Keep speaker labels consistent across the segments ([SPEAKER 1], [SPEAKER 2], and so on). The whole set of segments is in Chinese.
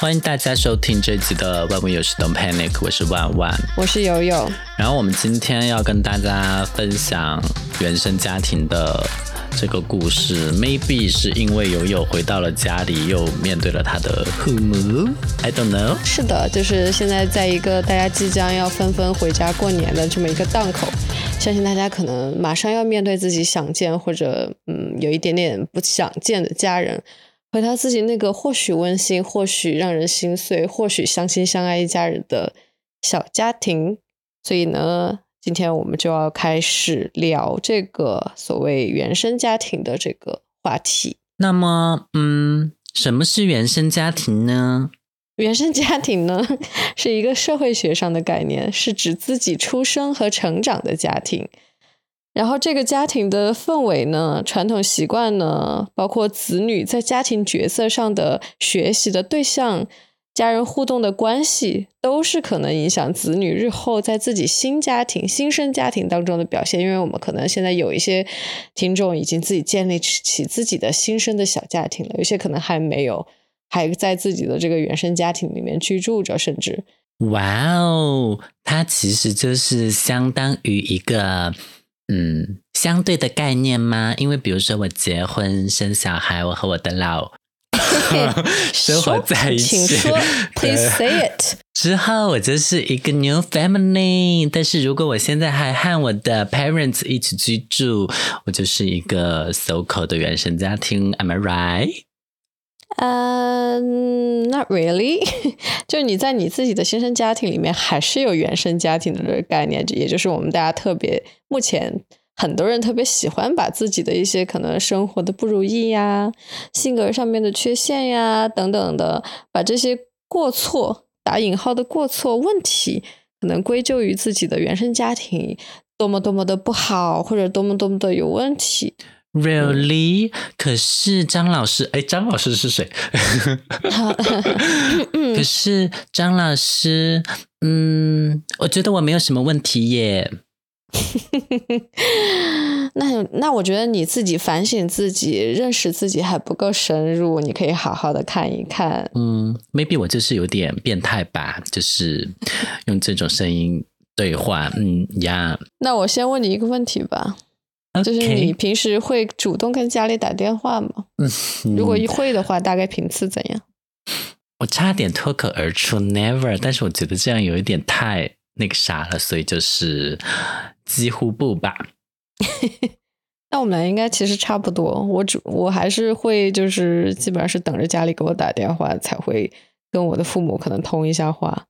[SPEAKER 1] 欢迎大家收听这集的《万物有时 Don't Panic》，我是万万，
[SPEAKER 2] 我是悠悠。
[SPEAKER 1] 然后我们今天要跟大家分享原生家庭的这个故事。Maybe 是因为悠悠回到了家里，又面对了他的父母。I don't know。
[SPEAKER 2] 是的，就是现在在一个大家即将要纷纷回家过年的这么一个档口，相信大家可能马上要面对自己想见或者嗯有一点点不想见的家人。回到自己那个或许温馨、或许让人心碎、或许相亲相爱一家人的小家庭，所以呢，今天我们就要开始聊这个所谓原生家庭的这个话题。
[SPEAKER 1] 那么，嗯，什么是原生家庭呢？
[SPEAKER 2] 原生家庭呢，是一个社会学上的概念，是指自己出生和成长的家庭。然后这个家庭的氛围呢，传统习惯呢，包括子女在家庭角色上的学习的对象，家人互动的关系，都是可能影响子女日后在自己新家庭、新生家庭当中的表现。因为我们可能现在有一些听众已经自己建立起自己的新生的小家庭了，有些可能还没有，还在自己的这个原生家庭里面居住着，甚至，
[SPEAKER 1] 哇哦，它其实就是相当于一个。嗯，相对的概念吗？因为比如说我结婚生小孩，我和我的老 生活在一起，
[SPEAKER 2] 请说，Please say it。
[SPEAKER 1] 之后我就是一个 new family，但是如果我现在还和我的 parents 一起居住，我就是一个 so called 的原生家庭。Am I right？
[SPEAKER 2] 嗯，Not really。就你在你自己的新生家庭里面，还是有原生家庭的这个概念，也就是我们大家特别目前很多人特别喜欢把自己的一些可能生活的不如意呀、性格上面的缺陷呀等等的，把这些过错打引号的过错问题，可能归咎于自己的原生家庭多么多么的不好，或者多么多么的有问题。
[SPEAKER 1] Really？可是张老师，哎，张老师是谁？可是张老师，嗯，我觉得我没有什么问题耶。
[SPEAKER 2] 那那我觉得你自己反省自己、认识自己还不够深入，你可以好好的看一看。
[SPEAKER 1] 嗯，maybe 我就是有点变态吧，就是用这种声音对话。嗯呀，
[SPEAKER 2] 那我先问你一个问题吧。就是你平时会主动跟家里打电话吗？嗯，如果会的话，大概频次怎样？
[SPEAKER 1] 我差点脱口而出 never，但是我觉得这样有一点太那个啥了，所以就是几乎不吧。
[SPEAKER 2] 那我们俩应该其实差不多。我主我还是会就是基本上是等着家里给我打电话才会跟我的父母可能通一下话。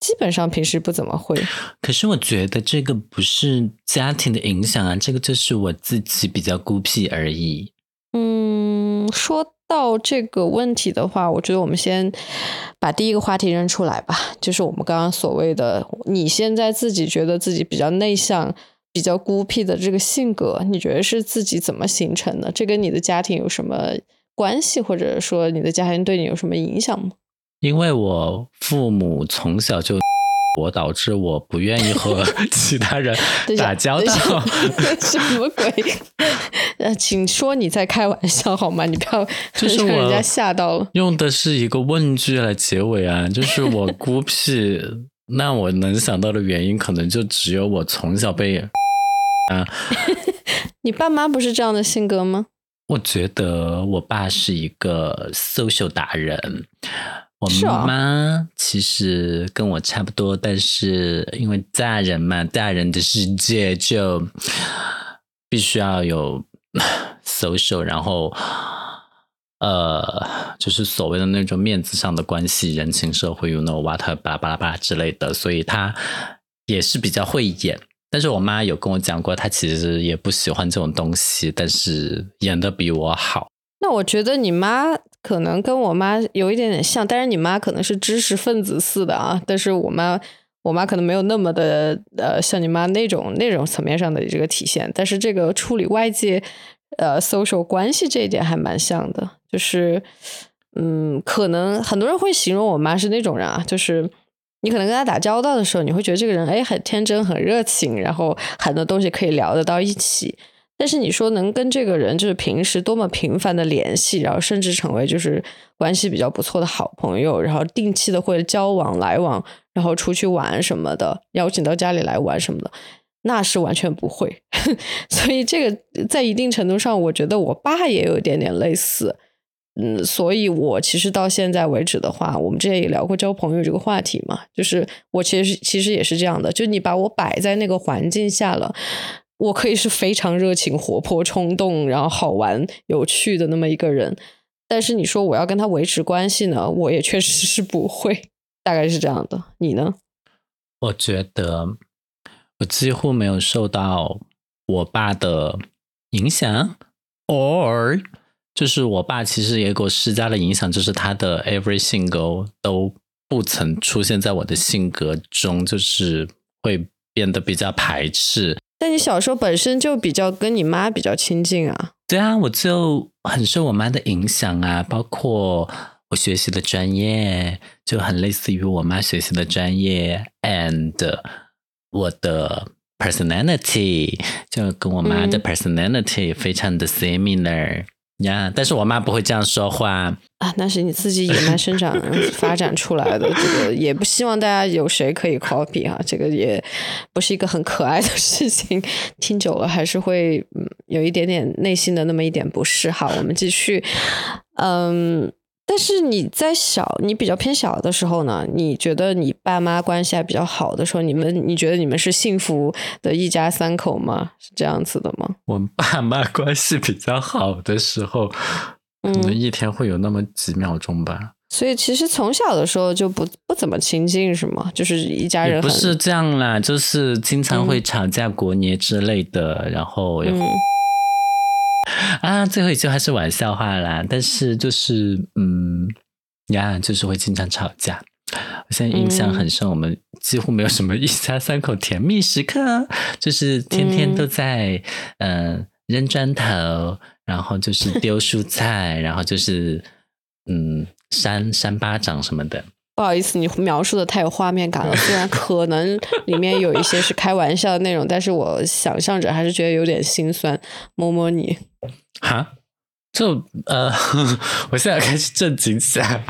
[SPEAKER 2] 基本上平时不怎么会，
[SPEAKER 1] 可是我觉得这个不是家庭的影响啊，这个就是我自己比较孤僻而已。
[SPEAKER 2] 嗯，说到这个问题的话，我觉得我们先把第一个话题扔出来吧，就是我们刚刚所谓的，你现在自己觉得自己比较内向、比较孤僻的这个性格，你觉得是自己怎么形成的？这跟你的家庭有什么关系，或者说你的家庭对你有什么影响吗？
[SPEAKER 1] 因为我父母从小就我，导致我不愿意和 其他人打交道。
[SPEAKER 2] 什么鬼？呃，请说你在开玩笑好吗？你不要
[SPEAKER 1] 就是
[SPEAKER 2] 让人家吓到了。
[SPEAKER 1] 用的是一个问句来结尾啊，就是我孤僻。那我能想到的原因，可能就只有我从小被啊。
[SPEAKER 2] 你爸妈不是这样的性格吗？
[SPEAKER 1] 我觉得我爸是一个 social 达人。我妈妈其实跟我差不多，但是因为大人嘛，大人的世界就必须要有 social，然后呃，就是所谓的那种面子上的关系、人情社会，you know what，巴拉巴拉巴拉之类的，所以她也是比较会演。但是我妈有跟我讲过，她其实也不喜欢这种东西，但是演的比我好。
[SPEAKER 2] 那我觉得你妈可能跟我妈有一点点像，但是你妈可能是知识分子似的啊，但是我妈我妈可能没有那么的呃像你妈那种那种层面上的这个体现，但是这个处理外界呃 social 关系这一点还蛮像的，就是嗯，可能很多人会形容我妈是那种人啊，就是你可能跟她打交道的时候，你会觉得这个人哎很天真很热情，然后很多东西可以聊得到一起。但是你说能跟这个人就是平时多么频繁的联系，然后甚至成为就是关系比较不错的好朋友，然后定期的会交往来往，然后出去玩什么的，邀请到家里来玩什么的，那是完全不会。所以这个在一定程度上，我觉得我爸也有一点点类似。嗯，所以我其实到现在为止的话，我们之前也聊过交朋友这个话题嘛，就是我其实其实也是这样的，就你把我摆在那个环境下了。我可以是非常热情、活泼、冲动，然后好玩、有趣的那么一个人，但是你说我要跟他维持关系呢，我也确实是不会，大概是这样的。你呢？
[SPEAKER 1] 我觉得我几乎没有受到我爸的影响，or 就是我爸其实也给我施加了影响，就是他的 every single 都不曾出现在我的性格中，就是会变得比较排斥。
[SPEAKER 2] 但你小时候本身就比较跟你妈比较亲近啊？
[SPEAKER 1] 对啊，我就很受我妈的影响啊，包括我学习的专业就很类似于我妈学习的专业，and 我的 personality 就跟我妈的 personality 非常的 similar。呀，但是我妈不会这样说话
[SPEAKER 2] 啊，那是你自己野蛮生长 发展出来的，这个也不希望大家有谁可以 copy 啊，这个也不是一个很可爱的事情，听久了还是会有一点点内心的那么一点不适。哈，我们继续，嗯。但是你在小，你比较偏小的时候呢？你觉得你爸妈关系还比较好的时候，你们你觉得你们是幸福的一家三口吗？是这样子的吗？
[SPEAKER 1] 我们爸妈关系比较好的时候，可能一天会有那么几秒钟吧。
[SPEAKER 2] 所以其实从小的时候就不不怎么亲近，是吗？就是一家人
[SPEAKER 1] 不是这样啦，就是经常会吵架、过年之类的，然后。啊，最后一句话是玩笑话啦，但是就是嗯呀，就是会经常吵架。我现在印象很深，我们几乎没有什么一家三口甜蜜时刻，就是天天都在嗯扔砖头，然后就是丢蔬菜，然后就是嗯扇扇巴掌什么的。
[SPEAKER 2] 不好意思，你描述的太有画面感了。虽然可能里面有一些是开玩笑的内容，但是我想象着还是觉得有点心酸。摸摸你，
[SPEAKER 1] 哈，就呃，我现在开始正经起来。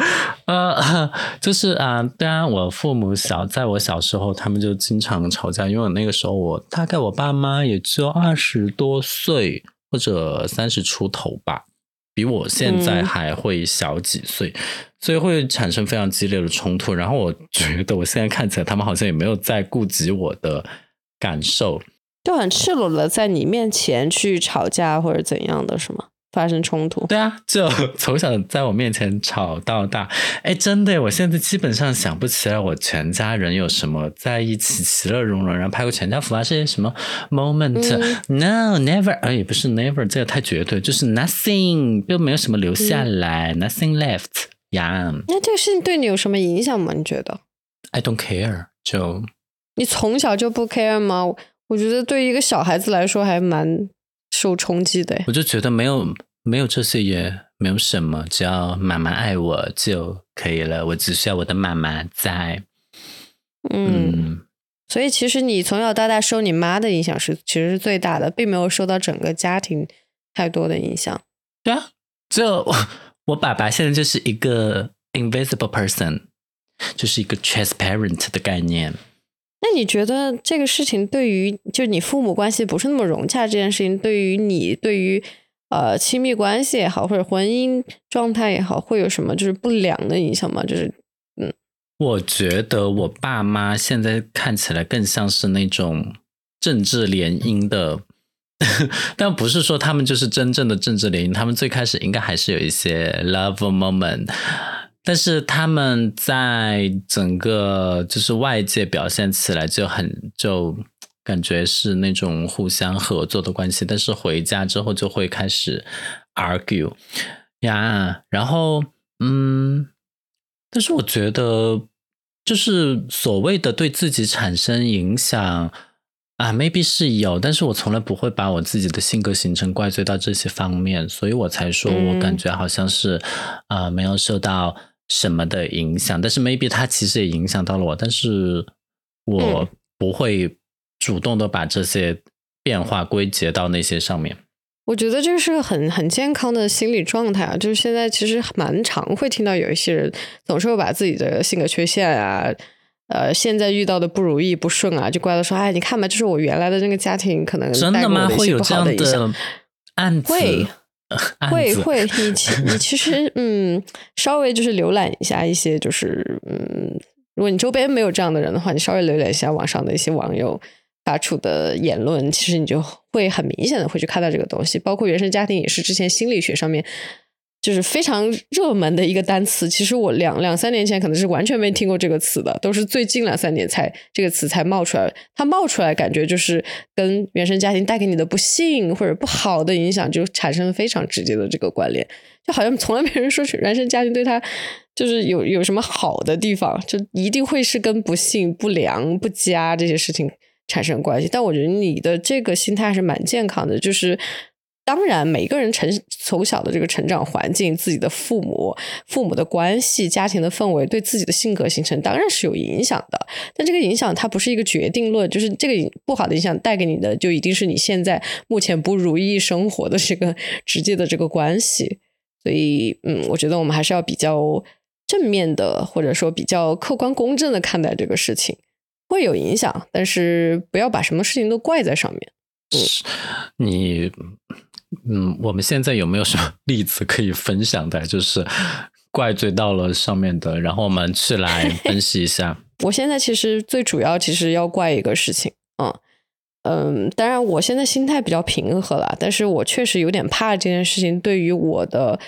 [SPEAKER 1] 呃，就是啊，当然我父母小，在我小时候，他们就经常吵架，因为我那个时候我大概我爸妈也只有二十多岁或者三十出头吧。比我现在还会小几岁，所以会产生非常激烈的冲突。然后我觉得我现在看起来，他们好像也没有在顾及我的感受，
[SPEAKER 2] 就很赤裸的在你面前去吵架或者怎样的是吗？发生冲突，
[SPEAKER 1] 对啊，就 从小在我面前吵到大。哎，真的，我现在基本上想不起来我全家人有什么在一起其乐融融，然后拍过全家福啊这些什么 moment。No，never，哎，不是 never，这个太绝对，就是 nothing，又没有什么留下来，nothing left。呀，
[SPEAKER 2] 那这个事情对你有什么影响吗？你觉得
[SPEAKER 1] ？I don't care。就
[SPEAKER 2] 你从小就不 care 吗？我觉得对于一个小孩子来说还蛮。受冲击的，
[SPEAKER 1] 我就觉得没有没有这些也没有什么，只要妈妈爱我就可以了。我只需要我的妈妈在。
[SPEAKER 2] 嗯，所以其实你从小到大受你妈的影响是其实是最大的，并没有受到整个家庭太多的影响。
[SPEAKER 1] 对啊，就我爸爸现在就是一个 invisible person，就是一个 transparent 的概念。
[SPEAKER 2] 那你觉得这个事情对于就你父母关系不是那么融洽这件事情，对于你对于呃亲密关系也好，或者婚姻状态也好，会有什么就是不良的影响吗？就是嗯，
[SPEAKER 1] 我觉得我爸妈现在看起来更像是那种政治联姻的，但不是说他们就是真正的政治联姻，他们最开始应该还是有一些 love moment。但是他们在整个就是外界表现起来就很就感觉是那种互相合作的关系，但是回家之后就会开始 argue 呀，然后嗯，但是我觉得就是所谓的对自己产生影响啊，maybe 是有，但是我从来不会把我自己的性格形成怪罪到这些方面，所以我才说我感觉好像是啊没有受到。什么的影响？但是 maybe 它其实也影响到了我，但是我不会主动的把这些变化归结到那些上面。
[SPEAKER 2] 我觉得这个是个很很健康的心理状态啊，就是现在其实蛮常会听到有一些人总是会把自己的性格缺陷啊，呃，现在遇到的不如意不顺啊，就怪到说，哎，你看吧，就是我原来的那个家庭可能
[SPEAKER 1] 真的吗？会有这样的案子？
[SPEAKER 2] 会会会，你其 你其实嗯，稍微就是浏览一下一些，就是嗯，如果你周边没有这样的人的话，你稍微浏览一下网上的一些网友。发出的言论，其实你就会很明显的会去看到这个东西，包括原生家庭也是之前心理学上面就是非常热门的一个单词。其实我两两三年前可能是完全没听过这个词的，都是最近两三年才这个词才冒出来。它冒出来，感觉就是跟原生家庭带给你的不幸或者不好的影响就产生了非常直接的这个关联，就好像从来没人说原生家庭对他就是有有什么好的地方，就一定会是跟不幸、不良、不佳这些事情。产生关系，但我觉得你的这个心态还是蛮健康的。就是当然，每个人成从小的这个成长环境、自己的父母、父母的关系、家庭的氛围，对自己的性格形成当然是有影响的。但这个影响它不是一个决定论，就是这个不好的影响带给你的，就一定是你现在目前不如意生活的这个直接的这个关系。所以，嗯，我觉得我们还是要比较正面的，或者说比较客观公正的看待这个事情。会有影响，但是不要把什么事情都怪在上面。
[SPEAKER 1] 嗯，你，嗯，我们现在有没有什么 例子可以分享的？就是怪罪到了上面的，然后我们去来 分析一下。
[SPEAKER 2] 我现在其实最主要其实要怪一个事情，嗯嗯，当然我现在心态比较平和了，但是我确实有点怕这件事情对于我的，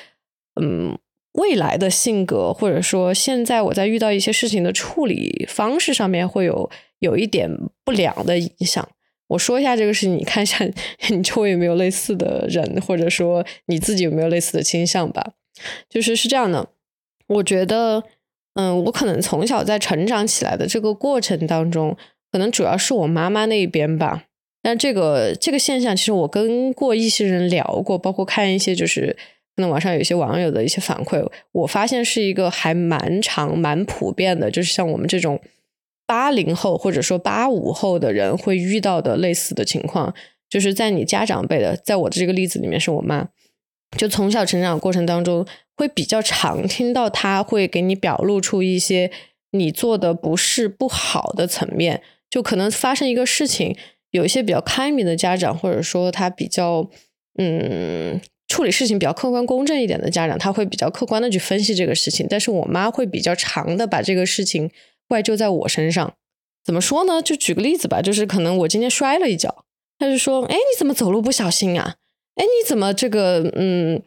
[SPEAKER 2] 嗯。未来的性格，或者说现在我在遇到一些事情的处理方式上面，会有有一点不良的影响。我说一下这个事情，你看一下你周围有没有类似的人，或者说你自己有没有类似的倾向吧。就是是这样的，我觉得，嗯，我可能从小在成长起来的这个过程当中，可能主要是我妈妈那一边吧。但这个这个现象，其实我跟过一些人聊过，包括看一些就是。那网上有一些网友的一些反馈，我发现是一个还蛮长、蛮普遍的，就是像我们这种八零后或者说八五后的人会遇到的类似的情况，就是在你家长辈的，在我的这个例子里面是我妈，就从小成长过程当中会比较常听到他会给你表露出一些你做的不是不好的层面，就可能发生一个事情，有一些比较开明的家长或者说他比较嗯。处理事情比较客观公正一点的家长，他会比较客观的去分析这个事情。但是我妈会比较长的把这个事情怪就在我身上。怎么说呢？就举个例子吧，就是可能我今天摔了一跤，他就说：“哎，你怎么走路不小心啊？哎，你怎么这个嗯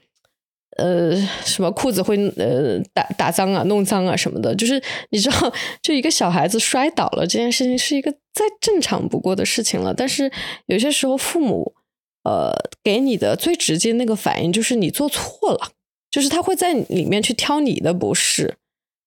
[SPEAKER 2] 呃什么裤子会呃打打脏啊、弄脏啊什么的？就是你知道，就一个小孩子摔倒了这件事情是一个再正常不过的事情了。但是有些时候父母。呃，给你的最直接那个反应就是你做错了，就是他会在里面去挑你的不是。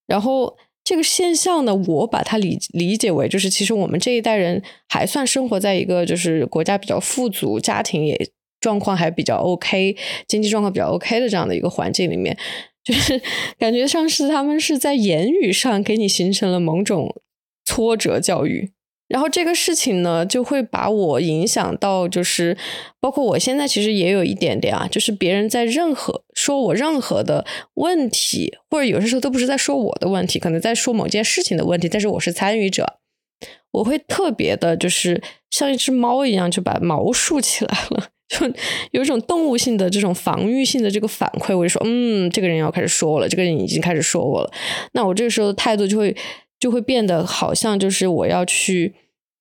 [SPEAKER 2] 然后这个现象呢，我把它理理解为，就是其实我们这一代人还算生活在一个就是国家比较富足、家庭也状况还比较 OK、经济状况比较 OK 的这样的一个环境里面，就是感觉像是他们是在言语上给你形成了某种挫折教育。然后这个事情呢，就会把我影响到，就是包括我现在其实也有一点点啊，就是别人在任何说我任何的问题，或者有些时候都不是在说我的问题，可能在说某件事情的问题，但是我是参与者，我会特别的，就是像一只猫一样，就把毛竖起来了，就有一种动物性的这种防御性的这个反馈，我就说，嗯，这个人要开始说我了，这个人已经开始说我了，那我这个时候的态度就会。就会变得好像就是我要去，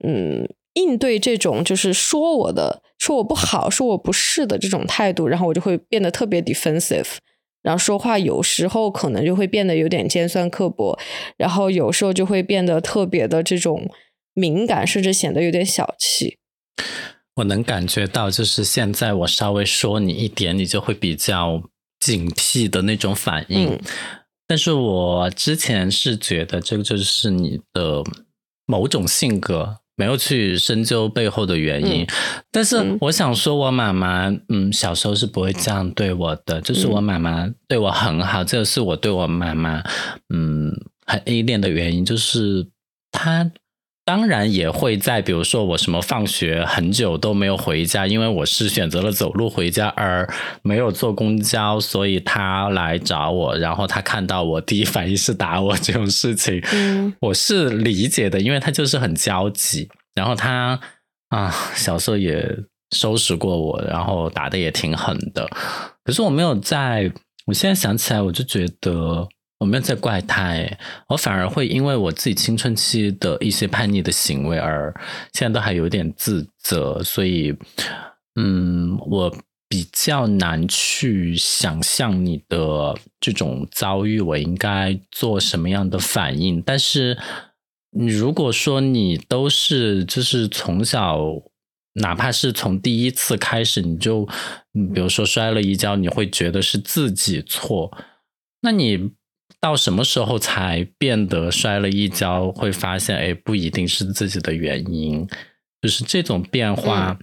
[SPEAKER 2] 嗯，应对这种就是说我的说我不好说我不是的这种态度，然后我就会变得特别 defensive，然后说话有时候可能就会变得有点尖酸刻薄，然后有时候就会变得特别的这种敏感，甚至显得有点小气。
[SPEAKER 1] 我能感觉到，就是现在我稍微说你一点，你就会比较警惕的那种反应。但是我之前是觉得这个就是你的某种性格，没有去深究背后的原因。但是我想说，我妈妈嗯，小时候是不会这样对我的，就是我妈妈对我很好，这个是我对我妈妈嗯很依恋的原因，就是她当然也会在，比如说我什么放学很久都没有回家，因为我是选择了走路回家，而没有坐公交，所以他来找我，然后他看到我第一反应是打我这种事情，
[SPEAKER 2] 嗯，
[SPEAKER 1] 我是理解的，因为他就是很焦急，然后他啊小时候也收拾过我，然后打的也挺狠的，可是我没有在，我现在想起来我就觉得。我没有在怪他诶，我反而会因为我自己青春期的一些叛逆的行为而现在都还有点自责，所以，嗯，我比较难去想象你的这种遭遇，我应该做什么样的反应。但是，你如果说你都是就是从小，哪怕是从第一次开始，你就比如说摔了一跤，你会觉得是自己错，那你。到什么时候才变得摔了一跤，会发现哎，不一定是自己的原因，就是这种变化，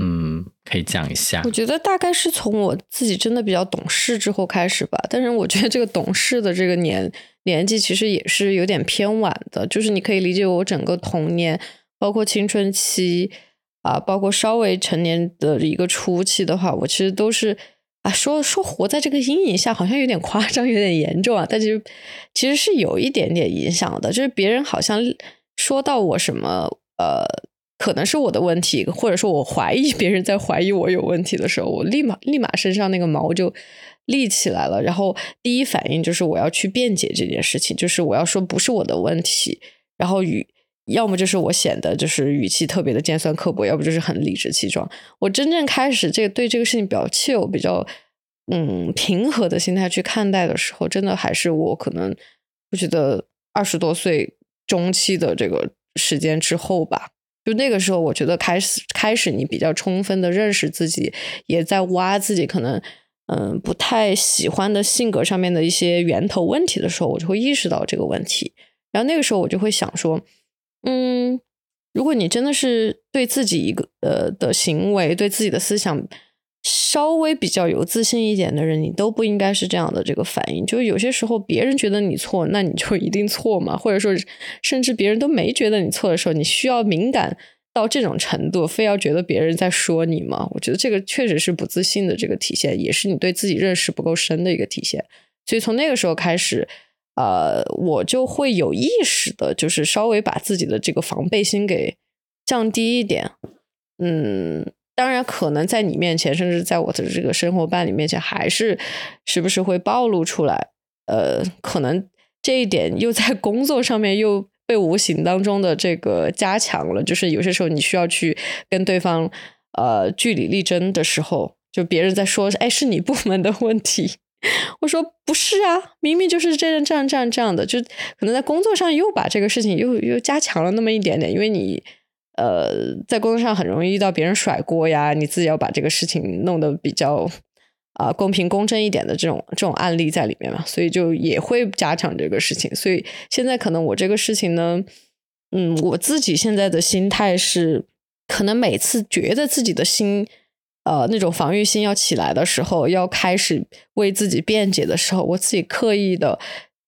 [SPEAKER 1] 嗯，可以讲一下。
[SPEAKER 2] 我觉得大概是从我自己真的比较懂事之后开始吧，但是我觉得这个懂事的这个年年纪其实也是有点偏晚的，就是你可以理解我整个童年，包括青春期啊，包括稍微成年的一个初期的话，我其实都是。啊，说说活在这个阴影下，好像有点夸张，有点严重啊。但其实其实是有一点点影响的，就是别人好像说到我什么，呃，可能是我的问题，或者说我怀疑别人在怀疑我有问题的时候，我立马立马身上那个毛就立起来了，然后第一反应就是我要去辩解这件事情，就是我要说不是我的问题，然后与。要么就是我显得就是语气特别的尖酸刻薄，要不就是很理直气壮。我真正开始这个对这个事情比较切，我比较嗯平和的心态去看待的时候，真的还是我可能我觉得二十多岁中期的这个时间之后吧。就那个时候，我觉得开始开始你比较充分的认识自己，也在挖自己可能嗯不太喜欢的性格上面的一些源头问题的时候，我就会意识到这个问题。然后那个时候我就会想说。嗯，如果你真的是对自己一个呃的行为、对自己的思想稍微比较有自信一点的人，你都不应该是这样的这个反应。就是有些时候别人觉得你错，那你就一定错嘛？或者说，甚至别人都没觉得你错的时候，你需要敏感到这种程度，非要觉得别人在说你吗？我觉得这个确实是不自信的这个体现，也是你对自己认识不够深的一个体现。所以从那个时候开始。呃，我就会有意识的，就是稍微把自己的这个防备心给降低一点。嗯，当然，可能在你面前，甚至在我的这个生活伴侣面前，还是时不时会暴露出来。呃，可能这一点又在工作上面又被无形当中的这个加强了。就是有些时候你需要去跟对方呃据理力争的时候，就别人在说，哎，是你部门的问题。我说不是啊，明明就是这样这样这样这样的，就可能在工作上又把这个事情又又加强了那么一点点，因为你呃在工作上很容易遇到别人甩锅呀，你自己要把这个事情弄得比较啊公平公正一点的这种这种案例在里面嘛，所以就也会加强这个事情。所以现在可能我这个事情呢，嗯，我自己现在的心态是，可能每次觉得自己的心。呃，那种防御心要起来的时候，要开始为自己辩解的时候，我自己刻意的，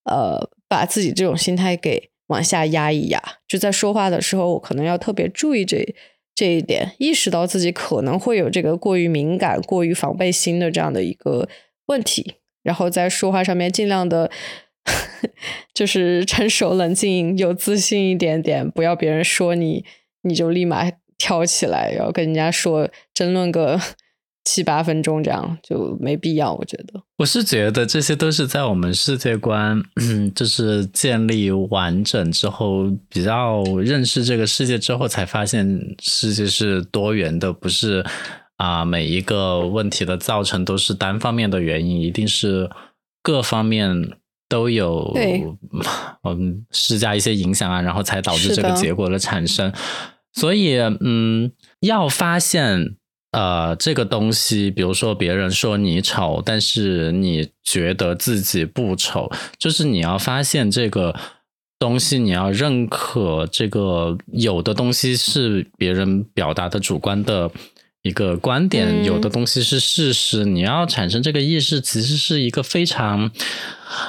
[SPEAKER 2] 呃，把自己这种心态给往下压一压。就在说话的时候，我可能要特别注意这这一点，意识到自己可能会有这个过于敏感、过于防备心的这样的一个问题，然后在说话上面尽量的，就是成熟、冷静、有自信一点点，不要别人说你，你就立马。跳起来，然后跟人家说争论个 七八分钟，这样就没必要。我觉得，
[SPEAKER 1] 我是觉得这些都是在我们世界观就是建立完整之后，比较认识这个世界之后，才发现世界是多元的，不是啊每一个问题的造成都是单方面的原因，一定是各方面都有嗯施加一些影响啊，然后才导致这个结果的产生。所以，嗯，要发现，呃，这个东西，比如说别人说你丑，但是你觉得自己不丑，就是你要发现这个东西，你要认可这个有的东西是别人表达的主观的一个观点，有的东西是事实，你要产生这个意识，其实是一个非常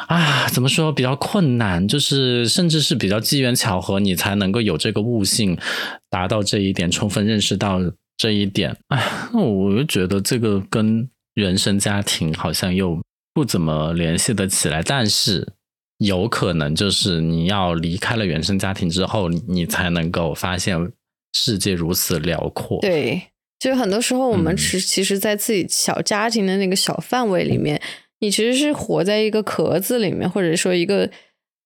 [SPEAKER 1] 啊，怎么说比较困难，就是甚至是比较机缘巧合，你才能够有这个悟性，达到这一点，充分认识到这一点。哎，那我就觉得这个跟原生家庭好像又不怎么联系得起来，但是。有可能就是你要离开了原生家庭之后，你才能够发现世界如此辽阔。
[SPEAKER 2] 对，就很多时候我们是其实，在自己小家庭的那个小范围里面，你其实是活在一个壳子里面，或者说一个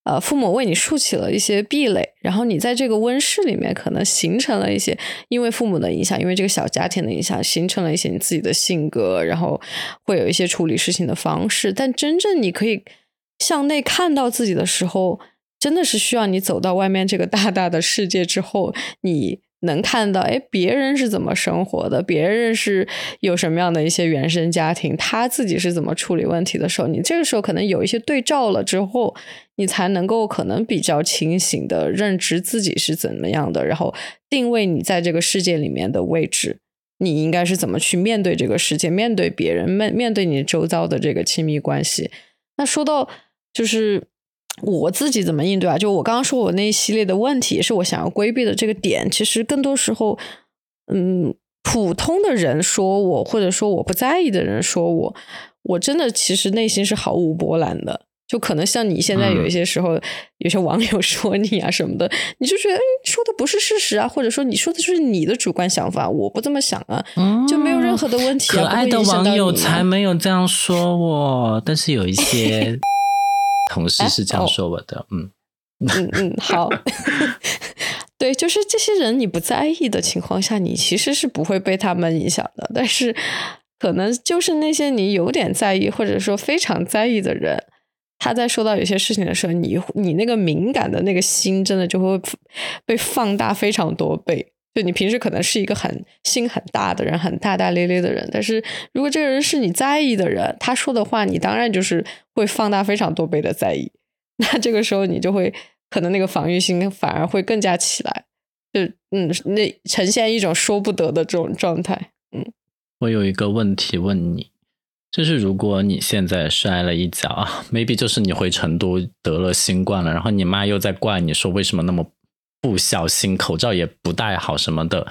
[SPEAKER 2] 呃，父母为你竖起了一些壁垒，然后你在这个温室里面，可能形成了一些因为父母的影响，因为这个小家庭的影响，形成了一些你自己的性格，然后会有一些处理事情的方式。但真正你可以。向内看到自己的时候，真的是需要你走到外面这个大大的世界之后，你能看到，哎，别人是怎么生活的，别人是有什么样的一些原生家庭，他自己是怎么处理问题的时候，你这个时候可能有一些对照了之后，你才能够可能比较清醒的认知自己是怎么样的，然后定位你在这个世界里面的位置，你应该是怎么去面对这个世界，面对别人，面面对你周遭的这个亲密关系。那说到。就是我自己怎么应对啊？就我刚刚说我那一系列的问题，也是我想要规避的这个点。其实更多时候，嗯，普通的人说我，或者说我不在意的人说我，我真的其实内心是毫无波澜的。就可能像你现在有一些时候，有些网友 说你啊什么的，你就觉得说的不是事实啊，或者说你说的就是你的主观想法，我不这么想啊，就没有任何的问题。
[SPEAKER 1] 可爱的网友才没有这样说我，但是有一些。同事是这样说我的，
[SPEAKER 2] 嗯嗯嗯，好，对，就是这些人你不在意的情况下，你其实是不会被他们影响的。但是，可能就是那些你有点在意或者说非常在意的人，他在说到有些事情的时候，你你那个敏感的那个心真的就会被放大非常多倍。就你平时可能是一个很心很大的人，很大大咧咧的人，但是如果这个人是你在意的人，他说的话，你当然就是会放大非常多倍的在意。那这个时候你就会可能那个防御心反而会更加起来，就嗯，那呈现一种说不得的这种状态。嗯，
[SPEAKER 1] 我有一个问题问你，就是如果你现在摔了一跤啊，maybe 就是你回成都得了新冠了，然后你妈又在怪你说为什么那么。不小心口罩也不戴好什么的，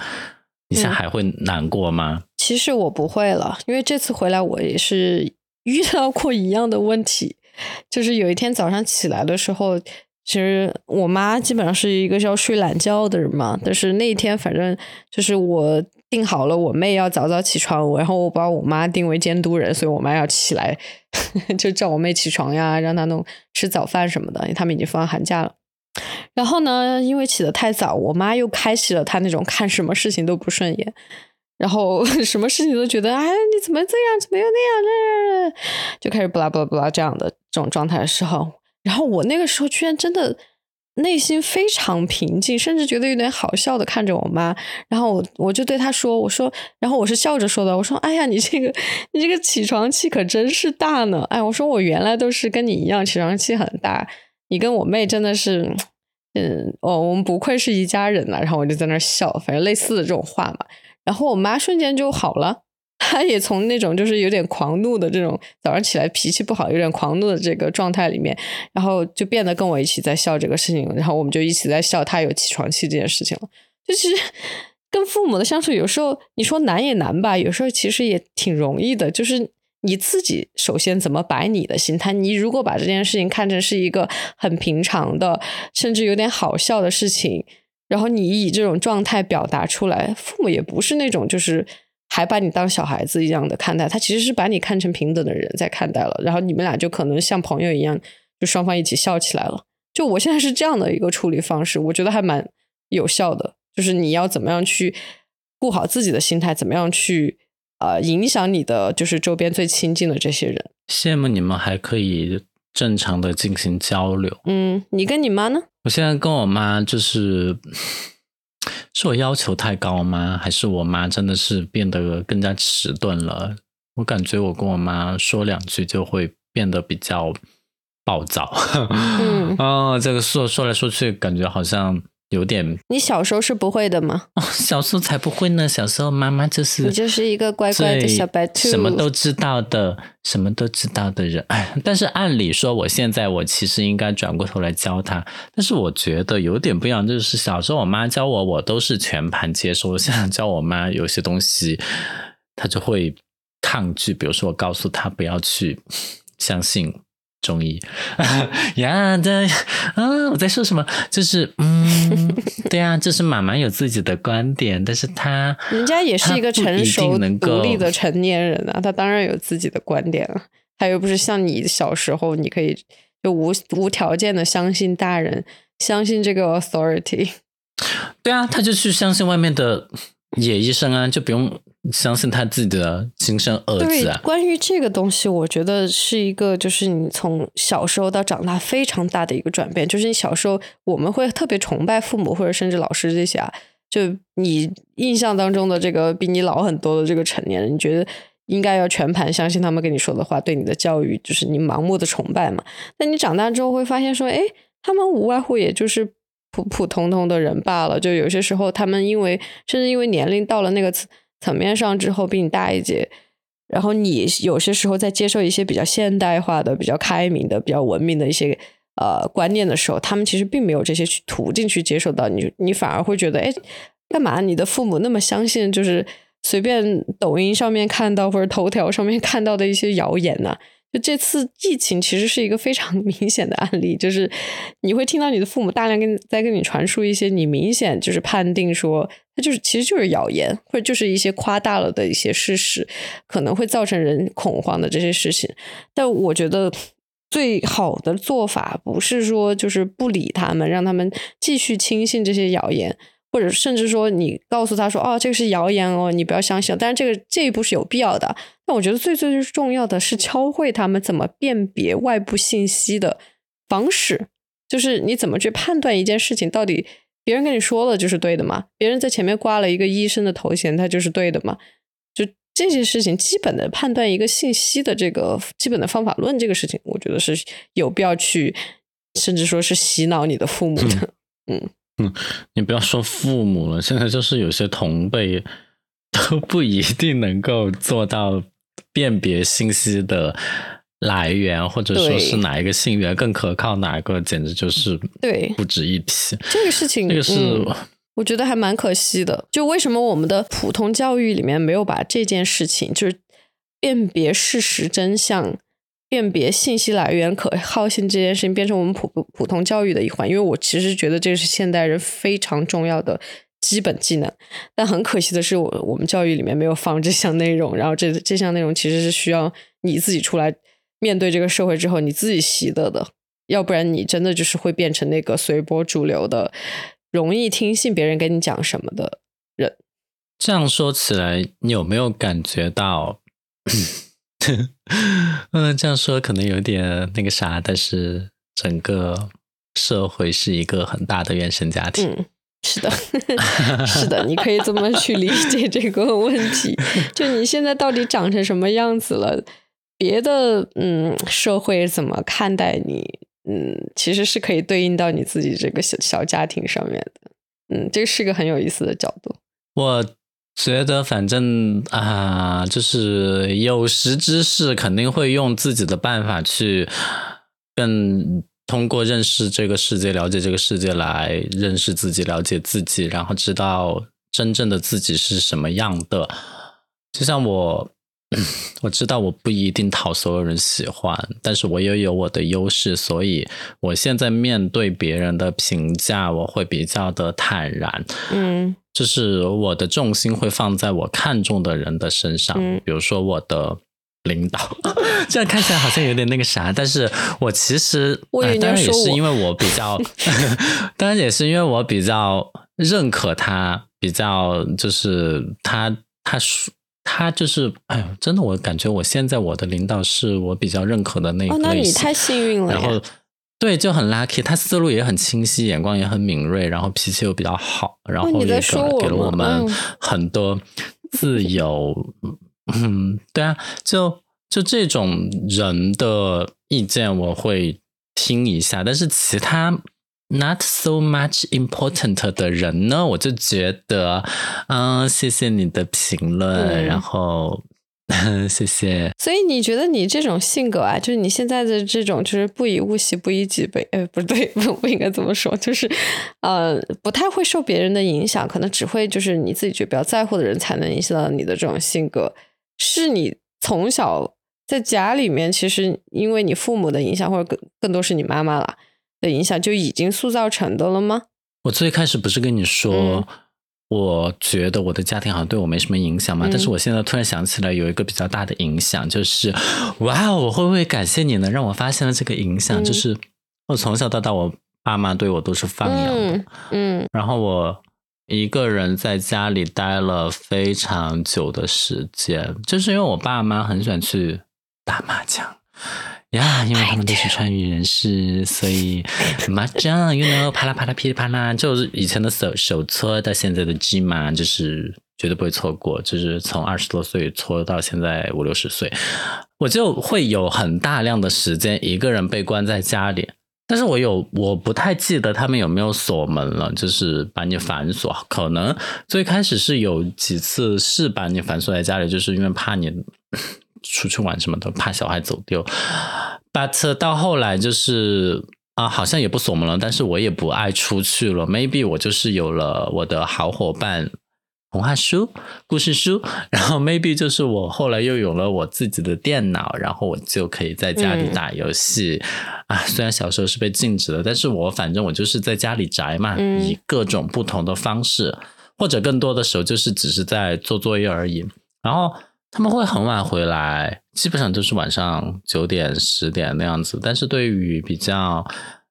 [SPEAKER 1] 你现在还会难过吗？
[SPEAKER 2] 其实我不会了，因为这次回来我也是遇到过一样的问题，就是有一天早上起来的时候，其实我妈基本上是一个要睡懒觉的人嘛，但是那一天反正就是我定好了我妹要早早起床，然后我把我妈定为监督人，所以我妈要起来 就叫我妹起床呀，让她弄吃早饭什么的，因为他们已经放寒假了。然后呢，因为起得太早，我妈又开启了她那种看什么事情都不顺眼，然后 什么事情都觉得哎，你怎么这样，怎么又那样，这就开始不拉不拉不拉这样的这种状态的时候，然后我那个时候居然真的内心非常平静，甚至觉得有点好笑的看着我妈，然后我我就对她说，我说，然后我是笑着说的，我说，哎呀，你这个你这个起床气可真是大呢，哎，我说我原来都是跟你一样起床气很大。你跟我妹真的是，嗯，哦，我们不愧是一家人呐。然后我就在那笑，反正类似的这种话嘛。然后我妈瞬间就好了，她也从那种就是有点狂怒的这种早上起来脾气不好、有点狂怒的这个状态里面，然后就变得跟我一起在笑这个事情。然后我们就一起在笑她有起床气这件事情了。就其实 跟父母的相处，有时候你说难也难吧，有时候其实也挺容易的，就是。你自己首先怎么摆你的心态？你如果把这件事情看成是一个很平常的，甚至有点好笑的事情，然后你以这种状态表达出来，父母也不是那种就是还把你当小孩子一样的看待，他其实是把你看成平等的人在看待了。然后你们俩就可能像朋友一样，就双方一起笑起来了。就我现在是这样的一个处理方式，我觉得还蛮有效的。就是你要怎么样去顾好自己的心态，怎么样去。呃，影响你的就是周边最亲近的这些人。
[SPEAKER 1] 羡慕你们还可以正常的进行交流。
[SPEAKER 2] 嗯，你跟你妈呢？
[SPEAKER 1] 我现在跟我妈就是，是我要求太高吗？还是我妈真的是变得更加迟钝了？我感觉我跟我妈说两句就会变得比较暴躁。嗯，哦，这个说说来说去，感觉好像有点。
[SPEAKER 2] 你小时候是不会的吗？
[SPEAKER 1] 哦，小时候才不会呢。小时候妈妈就是
[SPEAKER 2] 你就是一个乖乖的小白兔，
[SPEAKER 1] 什么都知道的，什么都知道的人。哎，但是按理说，我现在我其实应该转过头来教他。但是我觉得有点不一样，就是小时候我妈教我，我都是全盘接受。现在教我妈有些东西，她就会抗拒。比如说，我告诉她不要去相信。中医 呀的啊，我在说什么？就是嗯，对啊，就是妈妈有自己的观点，但是她
[SPEAKER 2] 人家也是一个成熟独立的成年人啊，他当然有自己的观点了。他又不是像你小时候，你可以就无无条件的相信大人，相信这个 authority。
[SPEAKER 1] 对啊，他就去相信外面的野医生啊，就不用。相信他自己的亲生儿子啊！
[SPEAKER 2] 关于这个东西，我觉得是一个，就是你从小时候到长大非常大的一个转变。就是你小时候，我们会特别崇拜父母或者甚至老师这些啊。就你印象当中的这个比你老很多的这个成年人，你觉得应该要全盘相信他们跟你说的话，对你的教育就是你盲目的崇拜嘛？那你长大之后会发现说，哎，他们无外乎也就是普普通通的人罢了。就有些时候，他们因为甚至因为年龄到了那个。层面上之后比你大一截，然后你有些时候在接受一些比较现代化的、比较开明的、比较文明的一些呃观念的时候，他们其实并没有这些途径去接受到你，你反而会觉得，哎，干嘛你的父母那么相信，就是随便抖音上面看到或者头条上面看到的一些谣言呢？就这次疫情其实是一个非常 明显的案例，就是你会听到你的父母大量跟在跟你传输一些你明显就是判定说它就是其实就是谣言，或者就是一些夸大了的一些事实，可能会造成人恐慌的这些事情。但我觉得最好的做法不是说就是不理他们，让他们继续轻信这些谣言。或者甚至说，你告诉他说：“哦，这个是谣言哦，你不要相信。”但是这个这一步是有必要的。但我觉得最最最重要的是教会他们怎么辨别外部信息的方式，就是你怎么去判断一件事情到底别人跟你说了就是对的吗？别人在前面挂了一个医生的头衔，他就是对的吗？就这些事情，基本的判断一个信息的这个基本的方法论，这个事情，我觉得是有必要去，甚至说是洗脑你的父母的，嗯。
[SPEAKER 1] 嗯，你不要说父母了，现在就是有些同辈都不一定能够做到辨别信息的来源，或者说是哪一个信源更可靠，哪一个简直就是
[SPEAKER 2] 对
[SPEAKER 1] 不值一提。
[SPEAKER 2] 这个事情，
[SPEAKER 1] 这个是
[SPEAKER 2] 我觉得还蛮可惜的。就为什么我们的普通教育里面没有把这件事情，就是辨别事实真相？辨别信息来源可靠性这件事情变成我们普普通教育的一环，因为我其实觉得这是现代人非常重要的基本技能。但很可惜的是，我我们教育里面没有放这项内容，然后这这项内容其实是需要你自己出来面对这个社会之后你自己习得的，要不然你真的就是会变成那个随波逐流的、容易听信别人跟你讲什么的人。
[SPEAKER 1] 这样说起来，你有没有感觉到？嗯，这样说可能有点那个啥，但是整个社会是一个很大的原生家庭。
[SPEAKER 2] 嗯，是的，是的，你可以这么去理解这个问题。就你现在到底长成什么样子了？别的嗯，社会怎么看待你？嗯，其实是可以对应到你自己这个小小家庭上面的。嗯，这是个很有意思的角度。
[SPEAKER 1] 我。觉得反正啊，就是有识之士肯定会用自己的办法去更通过认识这个世界、了解这个世界来认识自己、了解自己，然后知道真正的自己是什么样的。就像我。我知道我不一定讨所有人喜欢，但是我也有我的优势，所以我现在面对别人的评价，我会比较的坦然。
[SPEAKER 2] 嗯，
[SPEAKER 1] 就是我的重心会放在我看重的人的身上，比如说我的领导。这样看起来好像有点那个啥，但是我其实当然也是因为我比较 当然也是因为我比较认可他，比较就是他他说。他就是，哎呦，真的，我感觉我现在我的领导是我比较认可的那一类型。
[SPEAKER 2] 那你太幸运了。
[SPEAKER 1] 然后，对，就很 lucky。他思路也很清晰，眼光也很敏锐，然后脾气又比较好，然后也给了我们很多自由。嗯，对啊，就就这种人的意见我会听一下，但是其他 not so much important 的人呢？我就觉得，嗯，谢谢你的评论，然后 谢谢。
[SPEAKER 2] 所以你觉得你这种性格啊，就是你现在的这种，就是不以物喜，不以己悲，呃，不对，不 不应该这么说，就是呃，不太会受别人的影响，可能只会就是你自己觉得比较在乎的人才能影响到你的这种性格，是你从小在家里面，其实因为你父母的影响，或者更更多是你妈妈啦。的影响就已经塑造成的了吗？
[SPEAKER 1] 我最开始不是跟你说，我觉得我的家庭好像对我没什么影响嘛，但是我现在突然想起来，有一个比较大的影响，就是哇，我会不会感谢你呢？让我发现了这个影响，就是我从小到大，我爸妈对我都是放养的，嗯，然后我一个人在家里待了非常久的时间，就是因为我爸妈很喜欢去打麻将。呀，因为他们都是川渝人士，所以 麻将，you know，啪啦啪啦噼里啪啦，就是以前的手手搓到现在的机嘛，就是绝对不会错过，就是从二十多岁搓到现在五六十岁，我就会有很大量的时间一个人被关在家里，但是我有我不太记得他们有没有锁门了，就是把你反锁，可能最开始是有几次是把你反锁在家里，就是因为怕你。出去玩什么的，怕小孩走丢。But 到后来就是啊，好像也不锁门了，但是我也不爱出去了。Maybe 我就是有了我的好伙伴，童话书、故事书。然后 Maybe 就是我后来又有了我自己的电脑，然后我就可以在家里打游戏啊。虽然小时候是被禁止的，但是我反正我就是在家里宅嘛，以各种不同的方式，或者更多的时候就是只是在做作业而已。然后。他们会很晚回来，基本上都是晚上九点、十点那样子。但是对于比较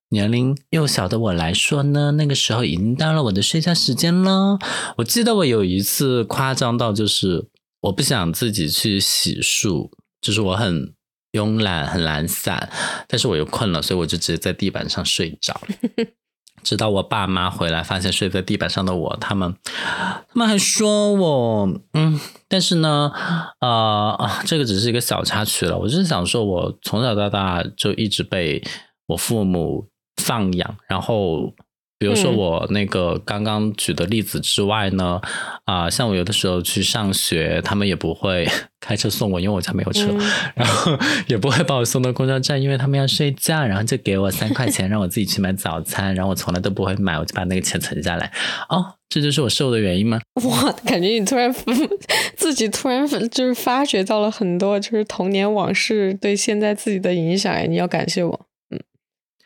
[SPEAKER 1] 年龄幼小的我来说呢，那个时候已经到了我的睡觉时间了。我记得我有一次夸张到，就是我不想自己去洗漱，就是我很慵懒、很懒散，但是我又困了，所以我就直接在地板上睡着。直到我爸妈回来，发现睡在地板上的我，他们，他们还说我，嗯，但是呢，呃，这个只是一个小插曲了。我就是想说，我从小到大就一直被我父母放养，然后。比如说我那个刚刚举的例子之外呢，啊，像我有的时候去上学，他们也不会 开车送我，因为我家没有车，然后也不会把我送到公交站，因为他们要睡觉，然后就给我三块钱让我自己去买早餐，然后我从来都不会买，我就把那个钱存下来。哦，这就是我瘦的原因吗？
[SPEAKER 2] 哇，感觉你突然自己突然就是发觉到了很多就是童年往事对现在自己的影响，你要感谢我。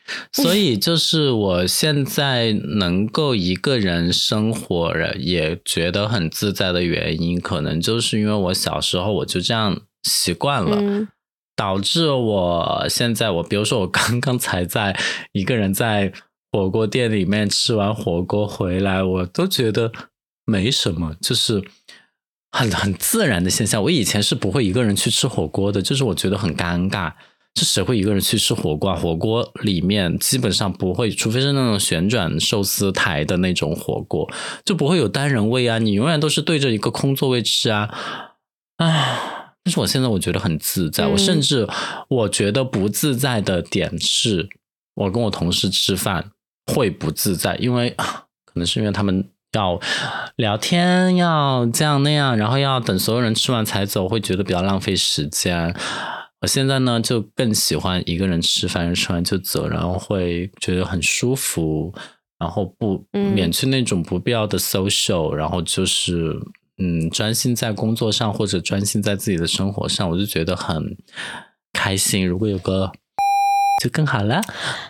[SPEAKER 1] 所以，就是我现在能够一个人生活，也觉得很自在的原因，可能就是因为我小时候我就这样习惯了，导致我现在我，比如说我刚刚才在一个人在火锅店里面吃完火锅回来，我都觉得没什么，就是很很自然的现象。我以前是不会一个人去吃火锅的，就是我觉得很尴尬。是谁会一个人去吃火锅？火锅里面基本上不会，除非是那种旋转寿司台的那种火锅，就不会有单人位啊。你永远都是对着一个空座位吃啊。啊！但是我现在我觉得很自在，我甚至我觉得不自在的点是，我跟我同事吃饭会不自在，因为可能是因为他们要聊天，要这样那样，然后要等所有人吃完才走，会觉得比较浪费时间。我现在呢，就更喜欢一个人吃饭，吃完就走，然后会觉得很舒服，然后不免去那种不必要的 social，然后就是嗯，专心在工作上或者专心在自己的生活上，我就觉得很开心。如果有个就更好了。